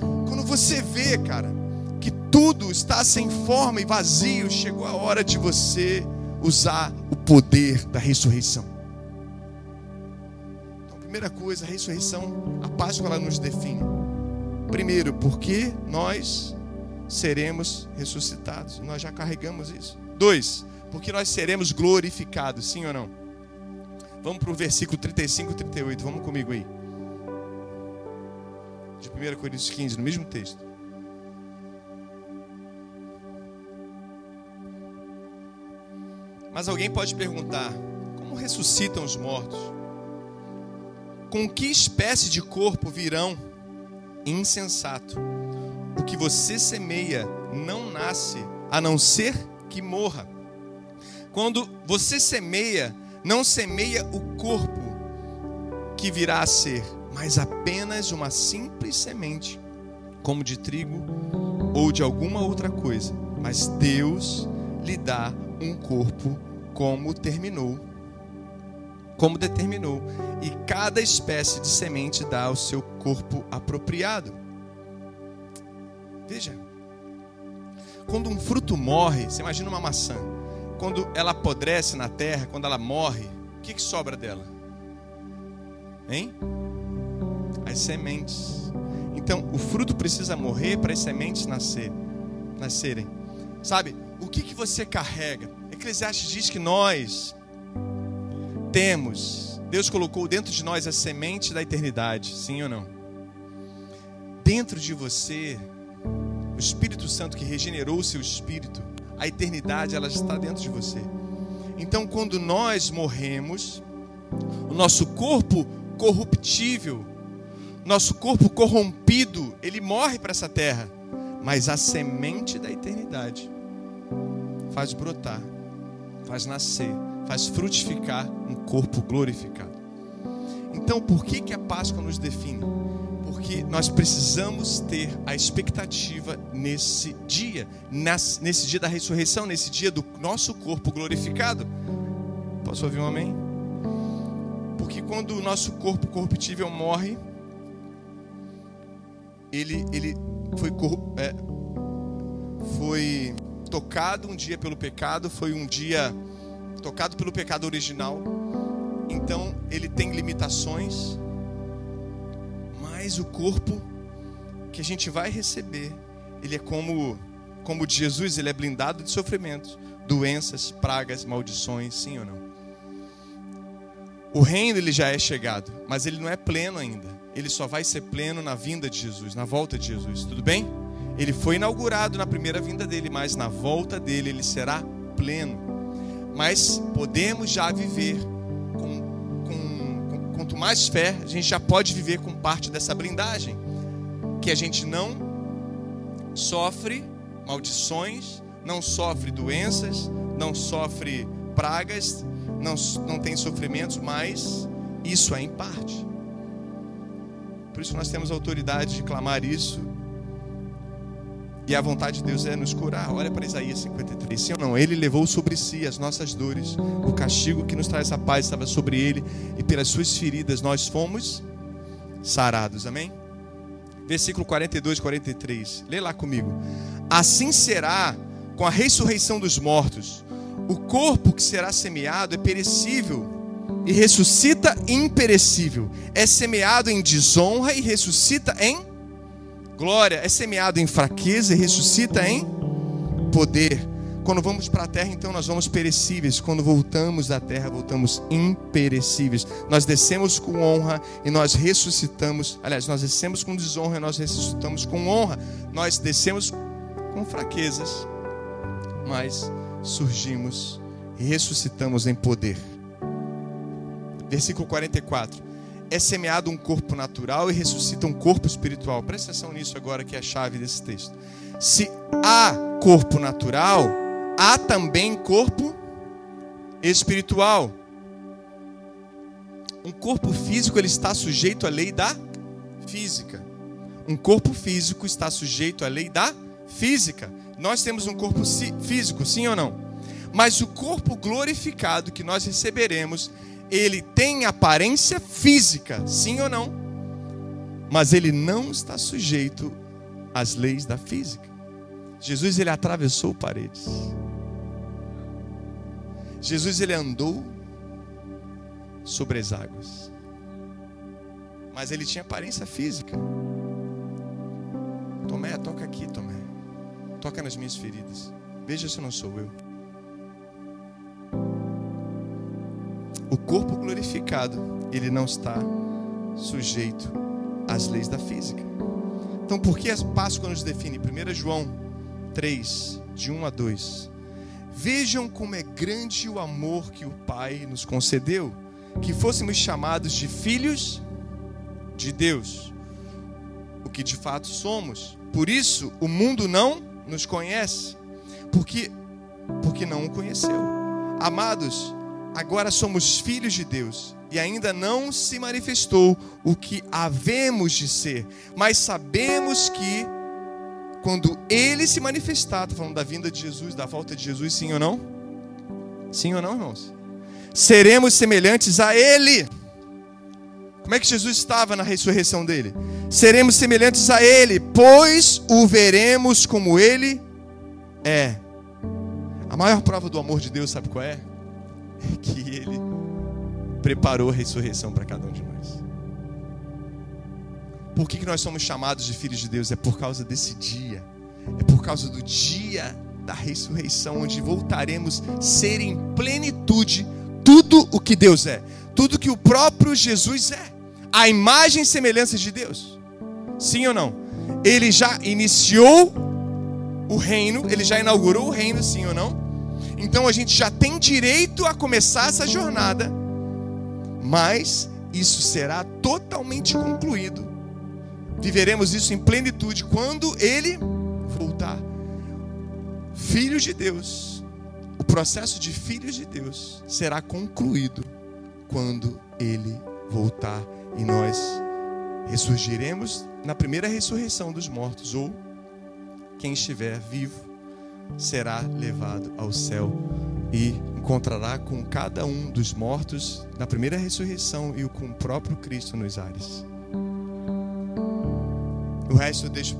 Quando você vê, cara, que tudo está sem forma e vazio, chegou a hora de você usar o poder da ressurreição. Então, primeira coisa, a ressurreição, a Páscoa ela nos define. Primeiro, porque nós seremos ressuscitados. Nós já carregamos isso. Dois, porque nós seremos glorificados, sim ou não? Vamos para o versículo 35 e 38, vamos comigo aí. De 1 Coríntios 15, no mesmo texto. Mas alguém pode perguntar: como ressuscitam os mortos? Com que espécie de corpo virão? Insensato. O que você semeia não nasce, a não ser que morra. Quando você semeia, não semeia o corpo que virá a ser, mas apenas uma simples semente, como de trigo ou de alguma outra coisa. Mas Deus lhe dá um corpo como terminou, como determinou, e cada espécie de semente dá o seu corpo apropriado. Veja, quando um fruto morre, você imagina uma maçã, quando ela apodrece na terra, quando ela morre, o que, que sobra dela? Hein? As sementes. Então, o fruto precisa morrer para as sementes nascer, nascerem. Sabe, o que, que você carrega? Eclesiastes diz que nós temos, Deus colocou dentro de nós a semente da eternidade, sim ou não? Dentro de você, Espírito Santo que regenerou o seu espírito, a eternidade ela está dentro de você. Então, quando nós morremos, o nosso corpo corruptível, nosso corpo corrompido, ele morre para essa terra, mas a semente da eternidade faz brotar, faz nascer, faz frutificar um corpo glorificado. Então, por que que a Páscoa nos define? Porque nós precisamos ter a expectativa nesse dia, nesse dia da ressurreição, nesse dia do nosso corpo glorificado. Posso ouvir um amém? Porque quando o nosso corpo corruptível morre, ele, ele foi, é, foi tocado um dia pelo pecado, foi um dia tocado pelo pecado original. Então ele tem limitações, mas o corpo que a gente vai receber, ele é como como de Jesus, ele é blindado de sofrimentos, doenças, pragas, maldições, sim ou não? O reino ele já é chegado, mas ele não é pleno ainda. Ele só vai ser pleno na vinda de Jesus, na volta de Jesus. Tudo bem? Ele foi inaugurado na primeira vinda dele, mas na volta dele ele será pleno. Mas podemos já viver quanto mais fé, a gente já pode viver com parte dessa blindagem, que a gente não sofre maldições, não sofre doenças, não sofre pragas, não, não tem sofrimentos, mas isso é em parte. Por isso nós temos autoridade de clamar isso e a vontade de Deus é nos curar. Olha para Isaías 53. Sim ou não? Ele levou sobre si as nossas dores. O castigo que nos traz a paz estava sobre ele. E pelas suas feridas nós fomos sarados. Amém? Versículo 42 e 43. Lê lá comigo. Assim será com a ressurreição dos mortos. O corpo que será semeado é perecível e ressuscita imperecível. É semeado em desonra e ressuscita em Glória é semeado em fraqueza e ressuscita em poder. Quando vamos para a terra, então nós vamos perecíveis. Quando voltamos da terra, voltamos imperecíveis. Nós descemos com honra e nós ressuscitamos. Aliás, nós descemos com desonra e nós ressuscitamos com honra. Nós descemos com fraquezas, mas surgimos e ressuscitamos em poder. Versículo 44 é semeado um corpo natural e ressuscita um corpo espiritual. Presta atenção nisso agora, que é a chave desse texto. Se há corpo natural, há também corpo espiritual. Um corpo físico ele está sujeito à lei da física. Um corpo físico está sujeito à lei da física. Nós temos um corpo físico, sim ou não? Mas o corpo glorificado que nós receberemos ele tem aparência física, sim ou não? Mas ele não está sujeito às leis da física. Jesus ele atravessou paredes. Jesus ele andou sobre as águas. Mas ele tinha aparência física. Tomé, toca aqui, Tomé. Toca nas minhas feridas. Veja se não sou eu. O corpo glorificado, ele não está sujeito às leis da física. Então, por que a Páscoa nos define? 1 João 3, de 1 a 2. Vejam como é grande o amor que o Pai nos concedeu, que fôssemos chamados de filhos de Deus, o que de fato somos. Por isso, o mundo não nos conhece, porque porque não o conheceu. Amados, agora somos filhos de Deus e ainda não se manifestou o que havemos de ser, mas sabemos que quando ele se manifestar, está falando da vinda de Jesus, da volta de Jesus, sim ou não? Sim ou não, irmãos? Seremos semelhantes a ele. Como é que Jesus estava na ressurreição dele? Seremos semelhantes a ele, pois o veremos como ele é. A maior prova do amor de Deus, sabe qual é? Que ele preparou a ressurreição para cada um de nós. Por que, que nós somos chamados de filhos de Deus? É por causa desse dia. É por causa do dia da ressurreição, onde voltaremos a ser em plenitude tudo o que Deus é, tudo que o próprio Jesus é, a imagem e semelhança de Deus. Sim ou não? Ele já iniciou o reino, ele já inaugurou o reino, sim ou não? Então a gente já tem direito a começar essa jornada, mas isso será totalmente concluído Viveremos isso em plenitude quando Ele voltar. Filhos de Deus, o processo de filhos de Deus será concluído quando Ele voltar e nós ressurgiremos na primeira ressurreição dos mortos, ou quem estiver vivo será levado ao céu e encontrará com cada um dos mortos na primeira ressurreição e com o próprio Cristo nos ares. O resto eu deixo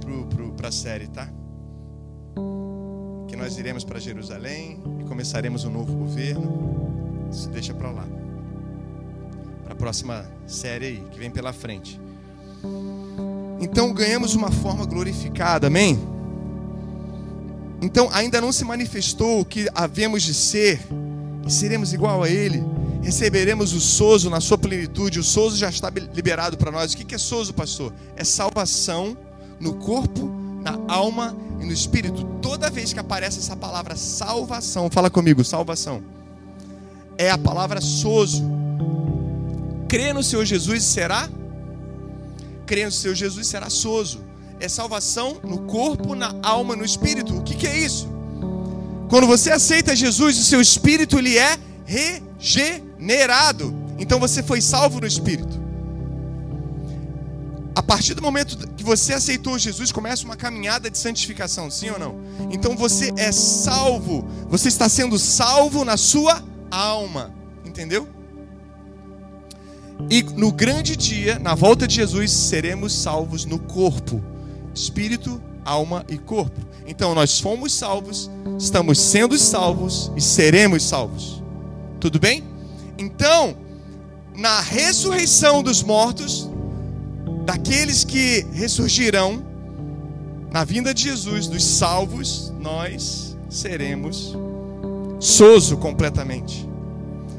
para a série, tá? Que nós iremos para Jerusalém e começaremos um novo governo. Isso deixa para lá. Para a próxima série aí, que vem pela frente. Então ganhamos uma forma glorificada, amém? Então ainda não se manifestou o que havemos de ser, e seremos igual a Ele receberemos o sozo na sua plenitude. O sozo já está liberado para nós. O que é sozo, pastor? É salvação no corpo, na alma e no espírito. Toda vez que aparece essa palavra salvação, fala comigo, salvação. É a palavra sozo. Crê no Senhor Jesus será? Crê no Senhor Jesus será sozo. É salvação no corpo, na alma, no espírito. O que, que é isso? Quando você aceita Jesus, o seu espírito ele é regenerado. Então você foi salvo no espírito. A partir do momento que você aceitou Jesus, começa uma caminhada de santificação, sim ou não? Então você é salvo, você está sendo salvo na sua alma, entendeu? E no grande dia, na volta de Jesus, seremos salvos no corpo, espírito, alma e corpo. Então nós fomos salvos, estamos sendo salvos e seremos salvos. Tudo bem? Então, na ressurreição dos mortos, daqueles que ressurgirão, na vinda de Jesus, dos salvos, nós seremos sozo completamente.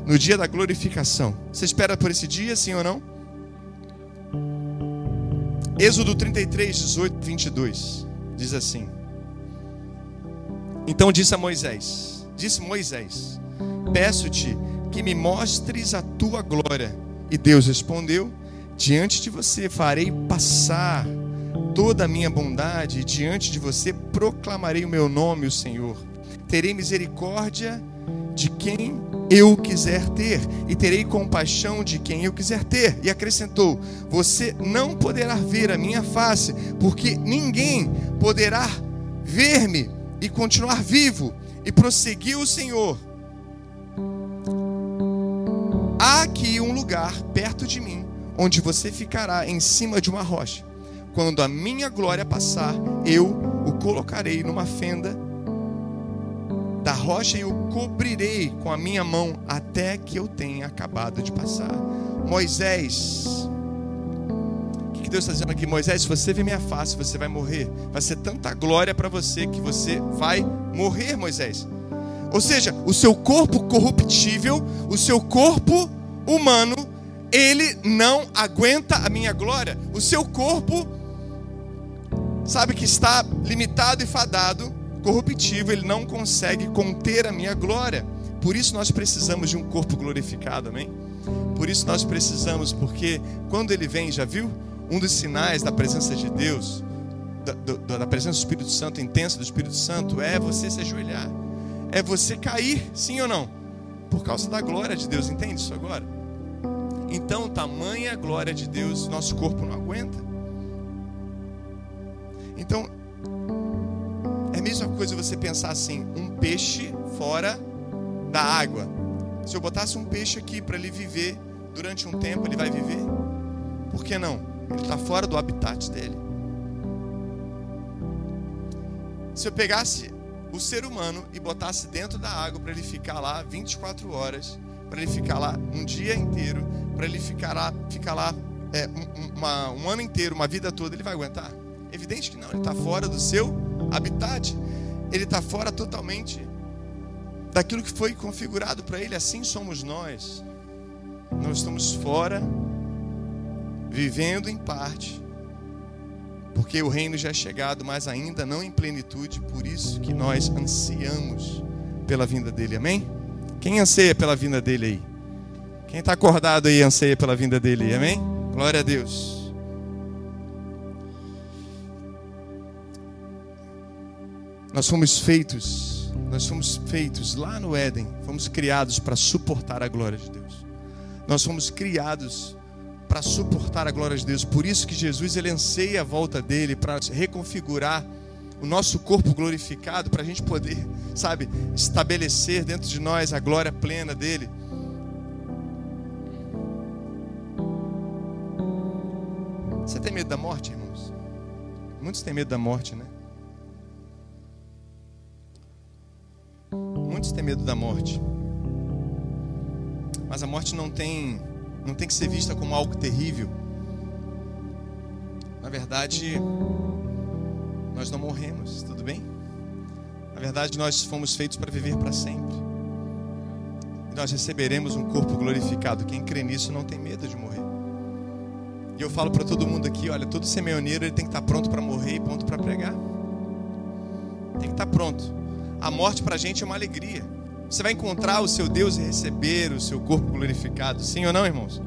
No dia da glorificação. Você espera por esse dia, sim ou não? Êxodo 33, 18, 22 diz assim: Então disse a Moisés: Disse Moisés: Peço-te que me mostres a tua glória. E Deus respondeu: Diante de você farei passar toda a minha bondade, e diante de você proclamarei o meu nome, o Senhor. Terei misericórdia de quem eu quiser ter, e terei compaixão de quem eu quiser ter. E acrescentou: Você não poderá ver a minha face, porque ninguém poderá ver-me e continuar vivo. E prosseguiu o Senhor Há aqui um lugar perto de mim, onde você ficará em cima de uma rocha. Quando a minha glória passar, eu o colocarei numa fenda da rocha e o cobrirei com a minha mão até que eu tenha acabado de passar. Moisés, o que Deus está dizendo aqui? Moisés, se você ver minha face, você vai morrer. Vai ser tanta glória para você que você vai morrer, Moisés. Ou seja, o seu corpo corruptível, o seu corpo humano, ele não aguenta a minha glória. O seu corpo, sabe que está limitado e fadado, corruptível, ele não consegue conter a minha glória. Por isso nós precisamos de um corpo glorificado, amém? Por isso nós precisamos, porque quando ele vem, já viu? Um dos sinais da presença de Deus, da, da, da presença do Espírito Santo, intensa do Espírito Santo, é você se ajoelhar é você cair, sim ou não? Por causa da glória de Deus, entende isso agora? Então, tamanha glória de Deus, nosso corpo não aguenta. Então, é a mesma coisa você pensar assim: um peixe fora da água. Se eu botasse um peixe aqui para ele viver durante um tempo, ele vai viver? Por que não? Ele está fora do habitat dele. Se eu pegasse o ser humano e botasse dentro da água para ele ficar lá 24 horas, para ele ficar lá um dia inteiro, para ele ficar lá, ficar lá é, um, uma, um ano inteiro, uma vida toda, ele vai aguentar? Evidente que não, ele está fora do seu habitat, ele está fora totalmente daquilo que foi configurado para ele. Assim somos nós. Nós estamos fora, vivendo em parte, porque o reino já é chegado, mas ainda não em plenitude, por isso que nós ansiamos pela vinda dele, amém? Quem anseia pela vinda dele aí? Quem está acordado aí anseia pela vinda dele amém? Glória a Deus. Nós fomos feitos, nós fomos feitos lá no Éden, fomos criados para suportar a glória de Deus. Nós fomos criados para suportar a glória de Deus. Por isso que Jesus ele anseia a volta dele para reconfigurar o nosso corpo glorificado, para a gente poder, sabe, estabelecer dentro de nós a glória plena dele. Você tem medo da morte, irmãos? Muitos têm medo da morte, né? Muitos têm medo da morte. Mas a morte não tem não tem que ser vista como algo terrível. Na verdade, nós não morremos, tudo bem? Na verdade, nós fomos feitos para viver para sempre. E nós receberemos um corpo glorificado. Quem crê nisso não tem medo de morrer. E eu falo para todo mundo aqui, olha, todo semeioneiro ele tem que estar pronto para morrer e pronto para pregar. Tem que estar pronto. A morte para a gente é uma alegria. Você vai encontrar o seu Deus e receber o seu corpo glorificado, sim ou não, irmãos?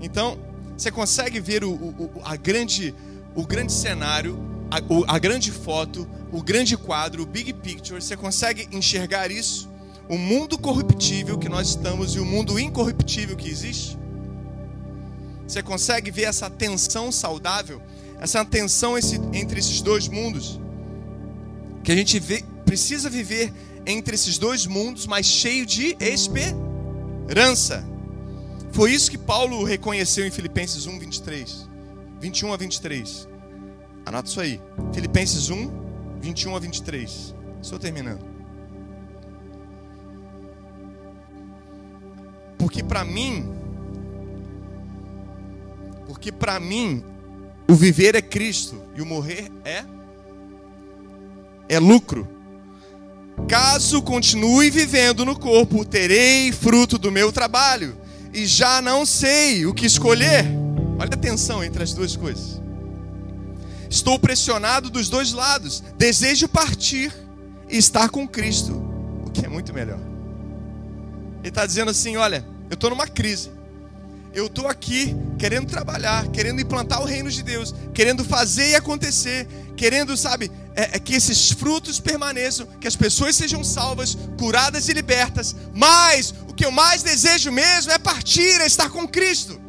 Então, você consegue ver o, o, a grande, o grande cenário, a, o, a grande foto, o grande quadro, o big picture. Você consegue enxergar isso? O mundo corruptível que nós estamos e o mundo incorruptível que existe? Você consegue ver essa tensão saudável, essa tensão entre esses dois mundos? Que a gente vê, precisa viver entre esses dois mundos, mas cheio de esperança. Foi isso que Paulo reconheceu em Filipenses 1, 23. 21 a 23. Anota isso aí. Filipenses 1, 21 a 23. Estou terminando. Porque para mim, porque para mim, o viver é Cristo e o morrer é é lucro. Caso continue vivendo no corpo, terei fruto do meu trabalho, e já não sei o que escolher. Olha a tensão entre as duas coisas. Estou pressionado dos dois lados. Desejo partir e estar com Cristo, o que é muito melhor. Ele está dizendo assim: olha, eu estou numa crise. Eu estou aqui querendo trabalhar, querendo implantar o reino de Deus, querendo fazer e acontecer, querendo, sabe, é, é que esses frutos permaneçam, que as pessoas sejam salvas, curadas e libertas. Mas o que eu mais desejo mesmo é partir, é estar com Cristo.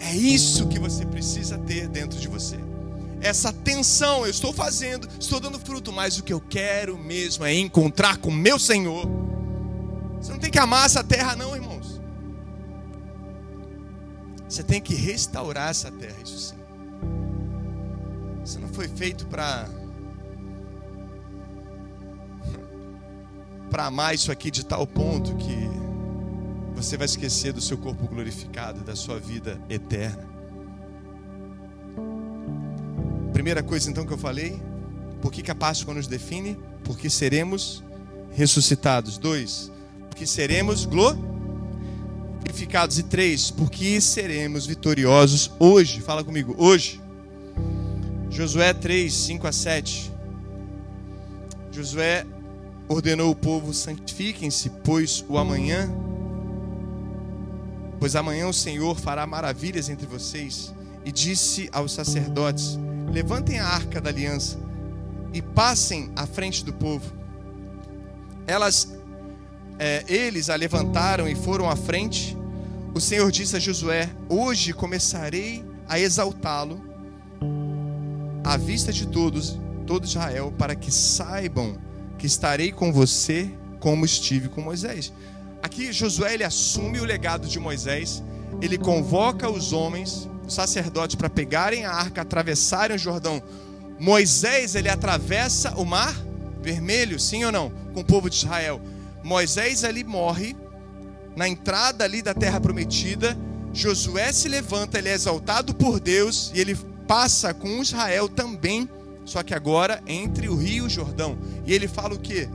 É isso que você precisa ter dentro de você. Essa tensão, eu estou fazendo, estou dando fruto, mas o que eu quero mesmo é encontrar com meu Senhor. Você não tem que amar essa terra, não, irmãos. Você tem que restaurar essa terra, isso sim. Você não foi feito para para amar isso aqui de tal ponto que você vai esquecer do seu corpo glorificado, da sua vida eterna. Primeira coisa então que eu falei, por que, que a Páscoa nos define? Porque seremos ressuscitados. Dois, porque seremos glorificados. E três, porque seremos vitoriosos hoje. Fala comigo, hoje. Josué 3, 5 a 7. Josué ordenou o povo: santifiquem-se, pois o amanhã, pois amanhã o Senhor fará maravilhas entre vocês. E disse aos sacerdotes: Levantem a arca da aliança e passem à frente do povo. elas, é, eles a levantaram e foram à frente. O Senhor disse a Josué: Hoje começarei a exaltá-lo à vista de todos, todo Israel, para que saibam que estarei com você como estive com Moisés. Aqui Josué ele assume o legado de Moisés, ele convoca os homens, os sacerdotes para pegarem a arca, atravessarem o Jordão. Moisés ele atravessa o mar vermelho, sim ou não, com o povo de Israel. Moisés ali morre na entrada ali da terra prometida. Josué se levanta, ele é exaltado por Deus e ele passa com Israel também, só que agora entre o rio Jordão. E ele fala o que?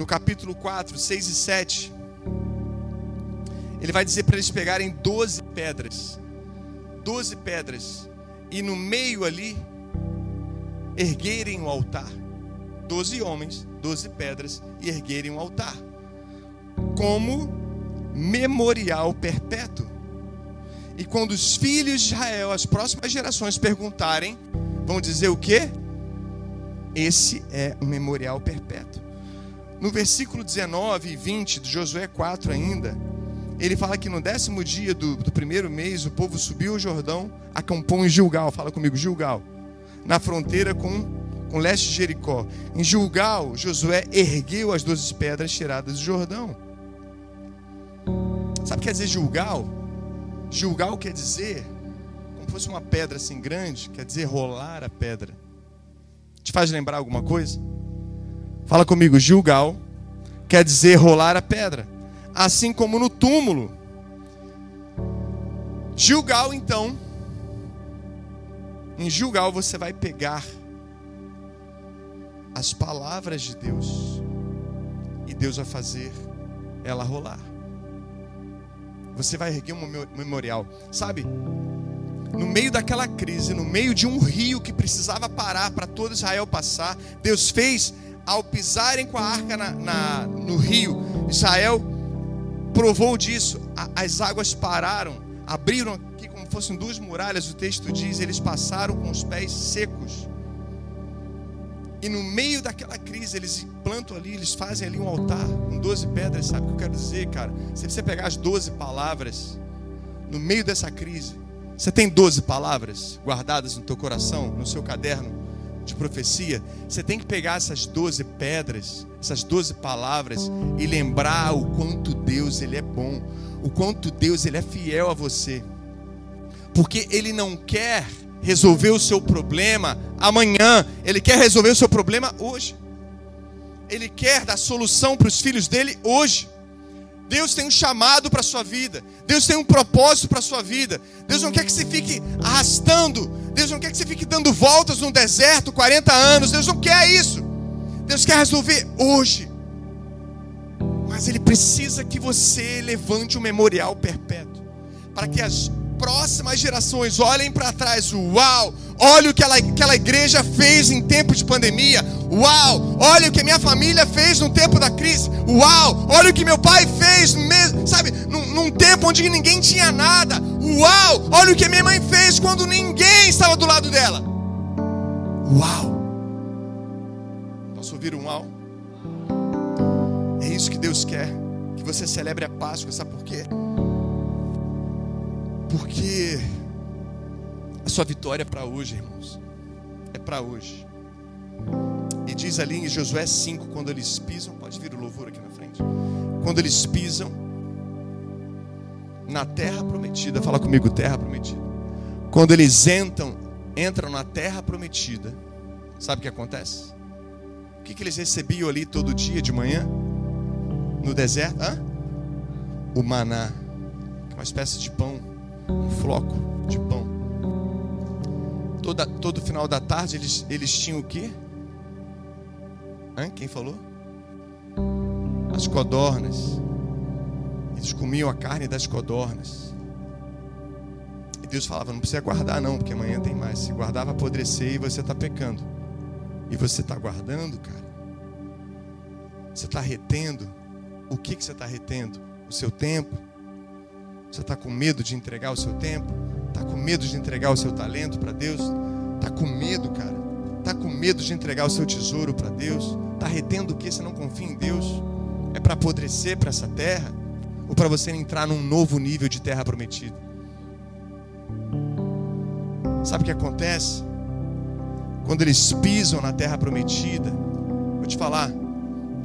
no capítulo 4, 6 e 7, ele vai dizer para eles pegarem 12 pedras. 12 pedras. E no meio ali, erguerem o altar. 12 homens, 12 pedras, e erguerem o altar. Como memorial perpétuo. E quando os filhos de Israel, as próximas gerações, perguntarem, vão dizer o quê? Esse é um memorial perpétuo. No versículo 19 e 20 de Josué 4 ainda, ele fala que no décimo dia do, do primeiro mês o povo subiu o Jordão, acampou em Gilgal, fala comigo, Gilgal, na fronteira com, com leste de Jericó. Em Gilgal, Josué ergueu as doze pedras tiradas do Jordão. Sabe o que quer dizer Gilgal? Gilgal quer dizer, como fosse uma pedra assim grande, quer dizer rolar a pedra. Te faz lembrar alguma coisa? Fala comigo, Gilgal quer dizer rolar a pedra, assim como no túmulo. Gilgal, então, em Gilgal você vai pegar as palavras de Deus e Deus vai fazer ela rolar. Você vai erguer um memorial, sabe? No meio daquela crise, no meio de um rio que precisava parar para todo Israel passar, Deus fez ao pisarem com a arca na, na, no rio, Israel provou disso. A, as águas pararam, abriram aqui como fossem duas muralhas. O texto diz: eles passaram com os pés secos. E no meio daquela crise, eles plantam ali, eles fazem ali um altar com 12 pedras. Sabe o que eu quero dizer, cara? Se você pegar as 12 palavras, no meio dessa crise, você tem 12 palavras guardadas no teu coração, no seu caderno de profecia, você tem que pegar essas 12 pedras, essas 12 palavras e lembrar o quanto Deus ele é bom, o quanto Deus ele é fiel a você. Porque ele não quer resolver o seu problema amanhã, ele quer resolver o seu problema hoje. Ele quer dar solução para os filhos dele hoje. Deus tem um chamado para a sua vida. Deus tem um propósito para a sua vida. Deus não quer que você fique arrastando Deus não quer que você fique dando voltas no deserto 40 anos. Deus não quer isso. Deus quer resolver hoje. Mas Ele precisa que você levante um memorial perpétuo. Para que as próximas gerações olhem para trás. Uau! Olha o que aquela igreja fez em tempo de pandemia. Uau! Olha o que minha família fez no tempo da crise. Uau! Olha o que meu pai fez, sabe, num, num tempo onde ninguém tinha nada. Uau! Olha o que minha mãe fez quando ninguém estava do lado dela. Uau! Posso ouvir um uau? É isso que Deus quer. Que você celebre a Páscoa, sabe por quê? Porque a sua vitória é para hoje, irmãos. É para hoje. E diz ali em Josué 5, quando eles pisam, pode vir o louvor aqui na frente. Quando eles pisam na terra prometida, fala comigo, terra prometida. Quando eles entram, entram na terra prometida, sabe o que acontece? O que, que eles recebiam ali todo dia de manhã? No deserto? Hã? O maná, uma espécie de pão um floco de pão. Toda, todo final da tarde eles, eles tinham o quê? Hã? Quem falou? As codornas. Eles comiam a carne das codornas. E Deus falava: não precisa guardar, não, porque amanhã tem mais. Se guardar, vai apodrecer e você está pecando. E você está guardando, cara. Você está retendo. O que, que você está retendo? O seu tempo você está com medo de entregar o seu tempo? Está com medo de entregar o seu talento para Deus? Está com medo, cara? Está com medo de entregar o seu tesouro para Deus? Está retendo o que? Você não confia em Deus? É para apodrecer para essa terra? Ou para você entrar num novo nível de terra prometida? Sabe o que acontece? Quando eles pisam na terra prometida, vou te falar,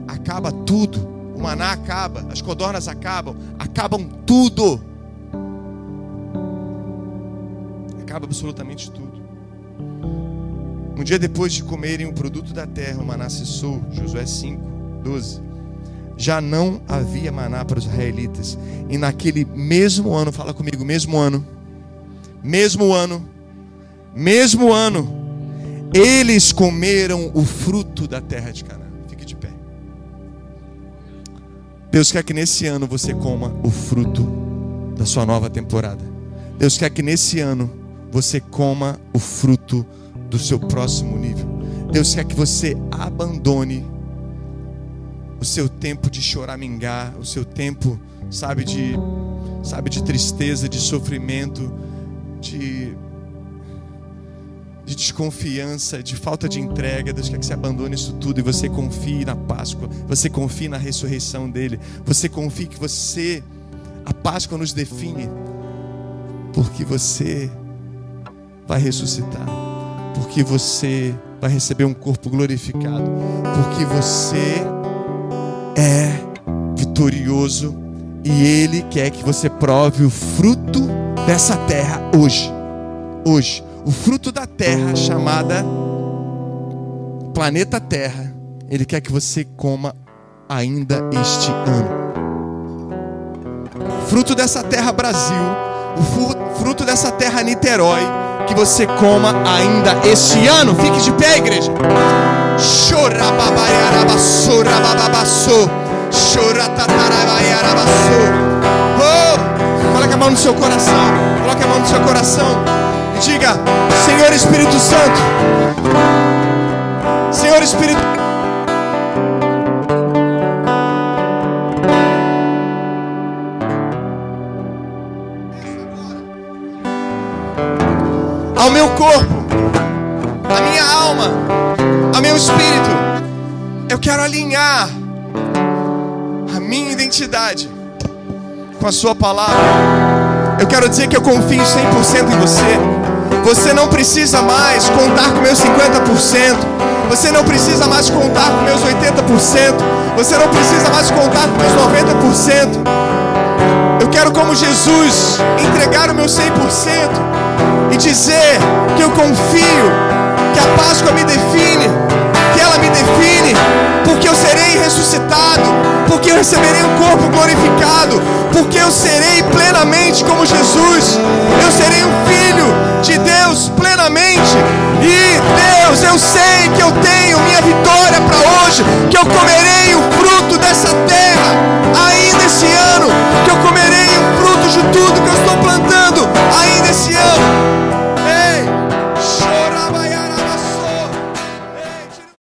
acaba tudo. O maná acaba, as codornas acabam, acabam tudo. Acaba absolutamente tudo. Um dia depois de comerem o produto da terra, o maná cessou. Josué 5, 12. Já não havia maná para os israelitas. E naquele mesmo ano, fala comigo, mesmo ano, mesmo ano, mesmo ano, eles comeram o fruto da terra de Canaã. Fique de pé. Deus quer que nesse ano você coma o fruto da sua nova temporada. Deus quer que nesse ano você coma o fruto do seu próximo nível. Deus quer que você abandone o seu tempo de choramingar, o seu tempo, sabe, de sabe de tristeza, de sofrimento, de de desconfiança, de falta de entrega. Deus quer que você abandone isso tudo e você confie na Páscoa, você confie na ressurreição dele, você confie que você, a Páscoa nos define, porque você vai ressuscitar, porque você vai receber um corpo glorificado, porque você é vitorioso. E ele quer que você prove o fruto dessa terra hoje. Hoje. O fruto da terra chamada planeta Terra, ele quer que você coma ainda este ano. Fruto dessa terra Brasil, o fruto dessa terra Niterói, que você coma ainda este ano. Fique de pé, igreja. Oh, coloque a mão no seu coração. Coloque a mão no seu coração. E diga: Senhor Espírito Santo, Senhor Espírito alinhar a minha identidade com a Sua palavra. Eu quero dizer que eu confio 100% em você. Você não precisa mais contar com meus 50%. Você não precisa mais contar com meus 80%. Você não precisa mais contar com meus 90%. Eu quero, como Jesus, entregar o meu 100% e dizer que eu confio, que a Páscoa me define, ela me define, porque eu serei ressuscitado, porque eu receberei um corpo glorificado, porque eu serei plenamente como Jesus, eu serei um filho de Deus plenamente. E Deus, eu sei que eu tenho minha vitória para hoje, que eu comerei o fruto dessa terra. Ainda esse ano, que eu comerei o fruto de tudo que eu estou plantando.